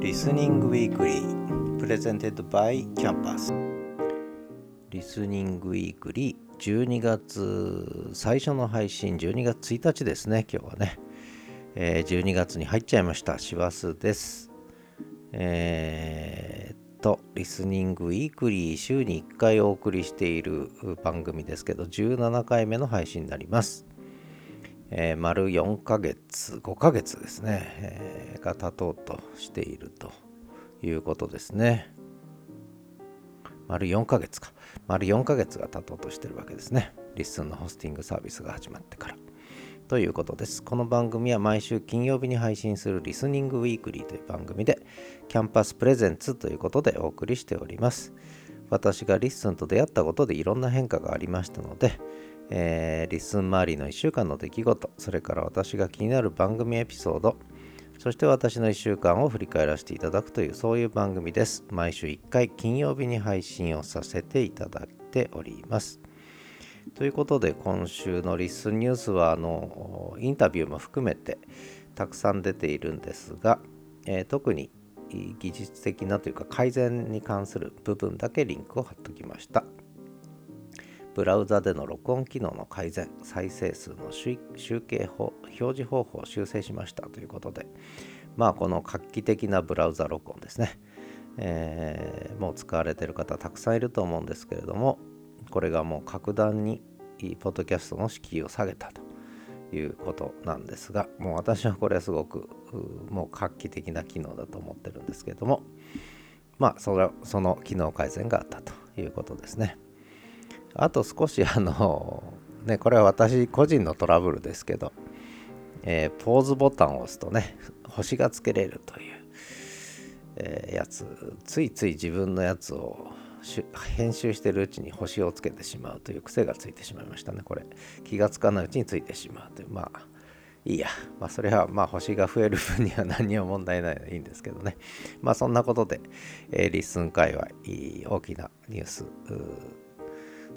Listening Weekly presented by Campus Listening Weekly 12月最初の配信12月1日ですね今日はね、えー、12月に入っちゃいました師走です。えー、っと Listening Weekly 週に1回お送りしている番組ですけど17回目の配信になります。えー、丸4ヶ月、5ヶ月ですね、えー、が経とうとしているということですね。丸4ヶ月か。丸4ヶ月が経とうとしてるわけですね。リッスンのホスティングサービスが始まってから。ということです。この番組は毎週金曜日に配信する Listening Weekly という番組で、キャンパス presents ということでお送りしております。私がリッスンと出会ったことでいろんな変化がありましたので、えー、リッスン周りの1週間の出来事、それから私が気になる番組エピソード、そして私の1週間を振り返らせていただくというそういう番組です。毎週1回金曜日に配信をさせていただいております。ということで今週のリスンニュースはあのインタビューも含めてたくさん出ているんですが、えー、特に技術的なというか改善に関する部分だけリンクを貼っておきました。ブラウザでの録音機能の改善、再生数の集計法、表示方法を修正しましたということで、まあこの画期的なブラウザ録音ですね、えー、もう使われている方たくさんいると思うんですけれども、これがもう格段にポッドキャストの敷居を下げたということなんですが、もう私はこれはすごくもう画期的な機能だと思ってるんですけれども、まあそれその機能改善があったということですね。あと少しあの、ね、これは私個人のトラブルですけど、えー、ポーズボタンを押すとね、星がつけれるという、えー、やつ、ついつい自分のやつを編集してるうちに星をつけてしまうという癖がついてしまいましたね、これ。気がつかないうちについてしまうという、まあ、いいや。まあ、それは、まあ、星が増える分には何にも問題ないのでいいんですけどね。まあ、そんなことで、えー、リッスン界隈、大きなニュース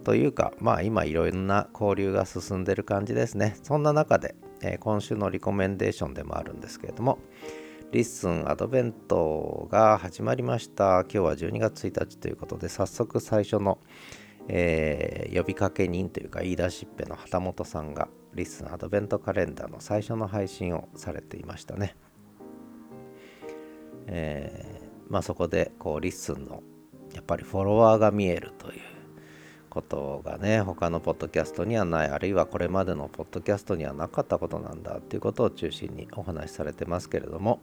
というか、まあ今いろんな交流が進んでる感じですね。そんな中で、えー、今週のリコメンデーションでもあるんですけれども、リッスンアドベントが始まりました。今日は12月1日ということで、早速最初の、えー、呼びかけ人というか言い出しっぺの旗本さんがリッスンアドベントカレンダーの最初の配信をされていましたね。えー、まあそこでこうリッスンのやっぱりフォロワーが見えるということがね他のポッドキャストにはないあるいはこれまでのポッドキャストにはなかったことなんだっていうことを中心にお話しされてますけれども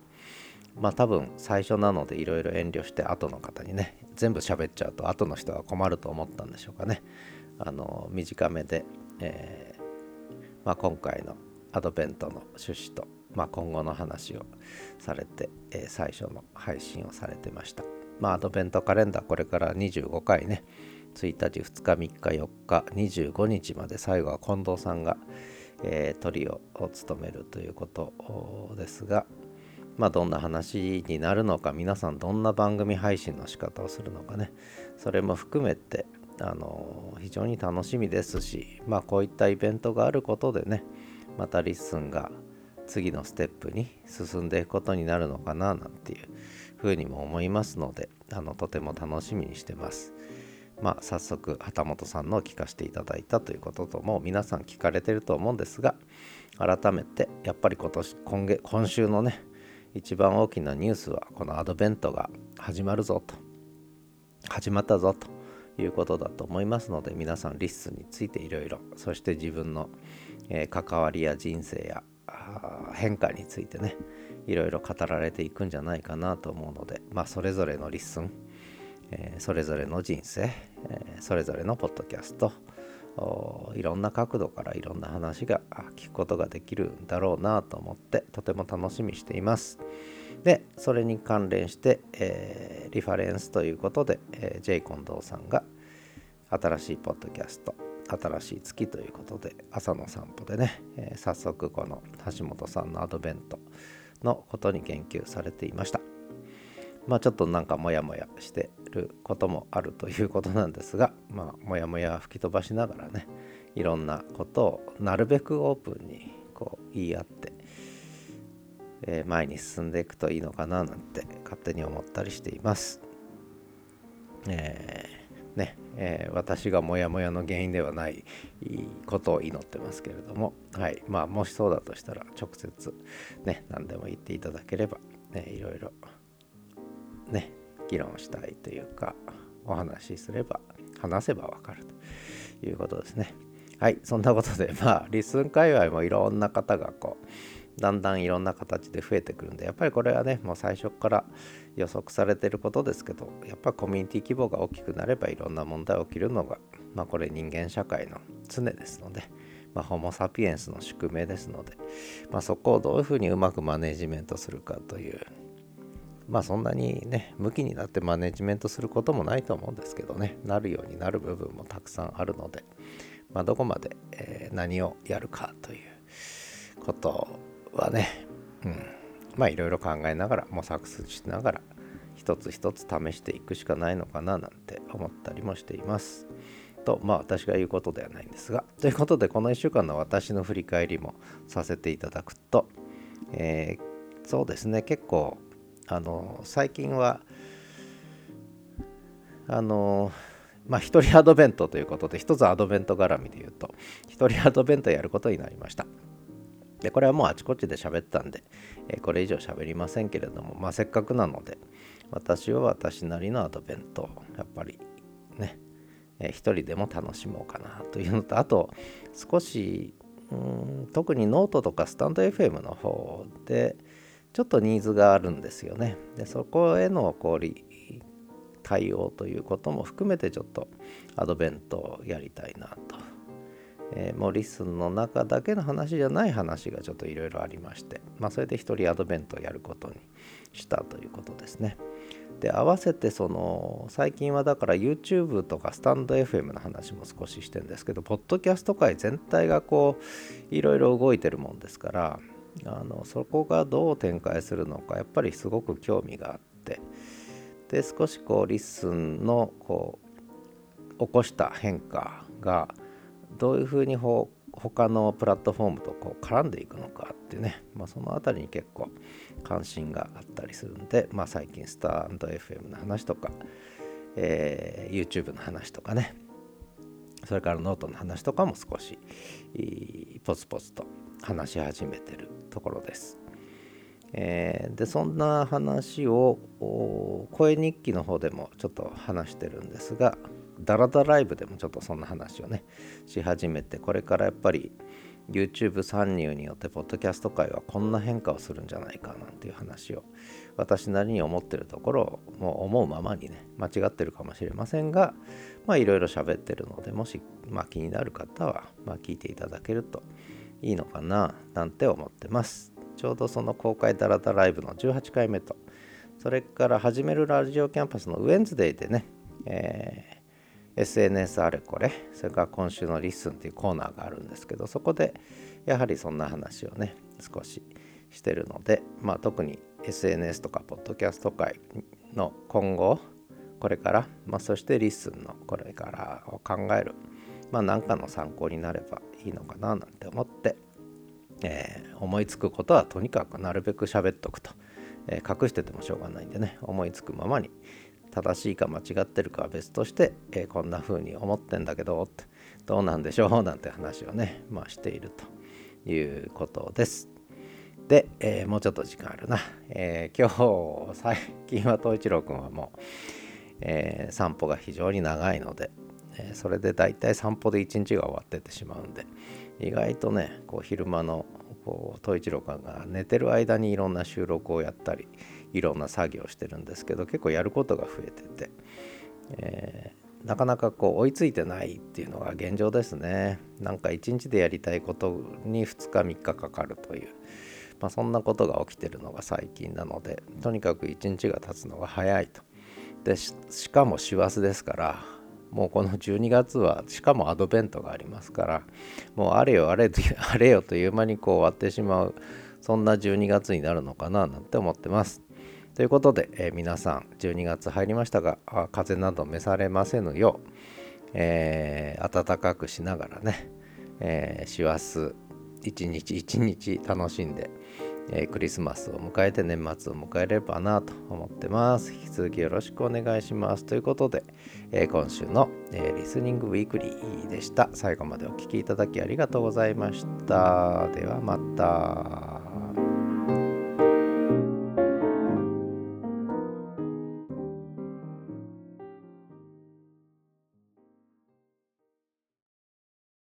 まあ多分最初なのでいろいろ遠慮して後の方にね全部喋っちゃうと後の人は困ると思ったんでしょうかね。あの短めで、えー、まあ、今回のアドベントの趣旨と、まあ、今後の話をされて、えー、最初の配信をされてました。まあアドベントカレンダーこれから25回ね1日、2日、3日、4日、25日まで最後は近藤さんが、えー、トリオを務めるということですが、まあ、どんな話になるのか、皆さんどんな番組配信の仕方をするのかね、それも含めて、あの非常に楽しみですし、まあ、こういったイベントがあることでね、またリッスンが次のステップに進んでいくことになるのかななんていうふうにも思いますので、あのとても楽しみにしてます。まあ、早速旗本さんのを聞かせていただいたということともう皆さん聞かれてると思うんですが改めてやっぱり今年今月今週のね一番大きなニュースはこのアドベントが始まるぞと始まったぞということだと思いますので皆さんリッスンについていろいろそして自分の、え、関わりや人生や変化についてねいろいろ語られていくんじゃないかなと思うのでまあそれぞれのリッスンえー、それぞれの人生、えー、それぞれのポッドキャストいろんな角度からいろんな話が聞くことができるんだろうなと思ってとても楽しみしています。でそれに関連して、えー、リファレンスということで、えー、ジェイ・コンドーさんが新しいポッドキャスト新しい月ということで朝の散歩でね、えー、早速この橋本さんのアドベントのことに言及されていました。まあちょっとなんかモヤモヤしてることもあるということなんですが まあモヤモヤ吹き飛ばしながらねいろんなことをなるべくオープンにこう言い合ってえー、前に進んでいくといいのかななんて勝手に思ったりしています。えー、ね、えー、私がモヤモヤの原因ではないことを祈ってますけれども、はい、まあもしそうだとしたら直接ね、何でも言っていただければ、ね、いろいろね、議論したいというか、お話しすれば、話せばわかるということですね。はい、そんなことで、まあ、リスン界隈もいろんな方がこう、だんだんいろんな形で増えてくるんで、やっぱりこれはね、もう最初から予測されてることですけど、やっぱコミュニティ規模が大きくなればいろんな問題起きるのが、まあこれ人間社会の常ですので、まあ、ホモ・サピエンスの宿命ですので、まあ、そこをどういうふうにうまくマネジメントするかという、まあそんなにね、向きになってマネジメントすることもないと思うんですけどね、なるようになる部分もたくさんあるので、まあ、どこまで、えー、何をやるかということはね、うん、まあいろいろ考えながら模索しながら一つ一つ試していくしかないのかななんて思ったりもしています。とまあ私が言うことではないんですがということでこの1週間の私の振り返りもさせていただくと、えー、そうですね。結構あの最近はあのまあ、一人アドベントということで、一つアドベント絡みで言うと、一人アドベントやることになりました。で、これはもうあちこちで喋ったんで、えー、これ以上喋りませんけれども、まあ、せっかくなので、私は私なりのアドベント、やっぱりね、えー、一人でも楽しもうかなというのと、あと、少し、うん特にノートとかスタンド FM の方で、ちょっとニーズがあるんですよね。で、そこへのこう対応ということも含めてちょっとアドベントをやりたいなと。えー、もうリスンの中だけの話じゃない話がちょっといろいろありまして、まあ、それで一人アドベントをやることにしたということですね。で合わせてその最近はだから YouTube とかスタンド FM の話も少ししてんですけどポッドキャスト界全体がこういろいろ動いてるもんですからあのそこがどう展開するのかやっぱりすごく興味があってで少しこうリッスンのこう起こした変化がどういうふうにほ他のプラットフォームとこう絡んでいくのかっていうね、まあ、その辺りに結構関心があったりするんで、まあ、最近スタンド FM の話とか、えー、YouTube の話とかねそれからノートの話とかも少しポツポツと話し始めてるところです。えー、でそんな話を声日記の方でもちょっと話してるんですがダラダライブでもちょっとそんな話をねし始めてこれからやっぱり YouTube 参入によってポッドキャスト界はこんな変化をするんじゃないかなんていう話を私なりに思ってるところをもう思うままにね間違ってるかもしれませんがまあいろいろ喋ってるのでもし、まあ、気になる方は、まあ、聞いていただけるといいのかな？なんて思ってます。ちょうどその公開ダラダライブの18回目と、それから始めるラジオキャンパスの Wednesday でね、えー、SNS あれこれ、それから今週のリッスンっていうコーナーがあるんですけど、そこでやはりそんな話をね、少ししてるので、まあ特に SNS とかポッドキャスト界の今後、これから、まあ、そしてリッスンのこれからを考える、まあ何かの参考になればいいのかななんて思って、えー、思いつくことはとにかくなるべく喋っとくと、えー、隠しててもしょうがないんでね思いつくままに正しいか間違ってるかは別として、えー、こんな風に思ってんだけどどうなんでしょうなんて話をね、まあ、しているということです。で、えー、もうちょっと時間あるな。えー、今日、最近は東一郎くんはもう、えー、散歩が非常に長いので、えそれで大体散歩で一日が終わってってしまうんで、意外とねこう昼間のこう統一郎官が寝てる間にいろんな収録をやったりいろんな作業をしてるんですけど結構やることが増えてて、えー、なかなかこう追いついてないっていうのが現状ですね。なんか一日でやりたいことに2日3日かかるという、まあ、そんなことが起きてるのが最近なのでとにかく一日が経つのが早いと。でしかも師走ですからもうこの12月はしかもアドベントがありますからもうあれよあれ あれよという間にこう終わってしまうそんな12月になるのかななんて思ってます。ということで、えー、皆さん12月入りましたが風邪など召されませぬよう、えー、暖かくしながらね、えー、師走一日一日楽しんで、え、クリスマスを迎えて年末を迎えればなと思ってます。引き続きよろしくお願いします。ということで、え、今週の、え、リスニングウィークリーでした。最後までお聴きいただきありがとうございました。ではまた。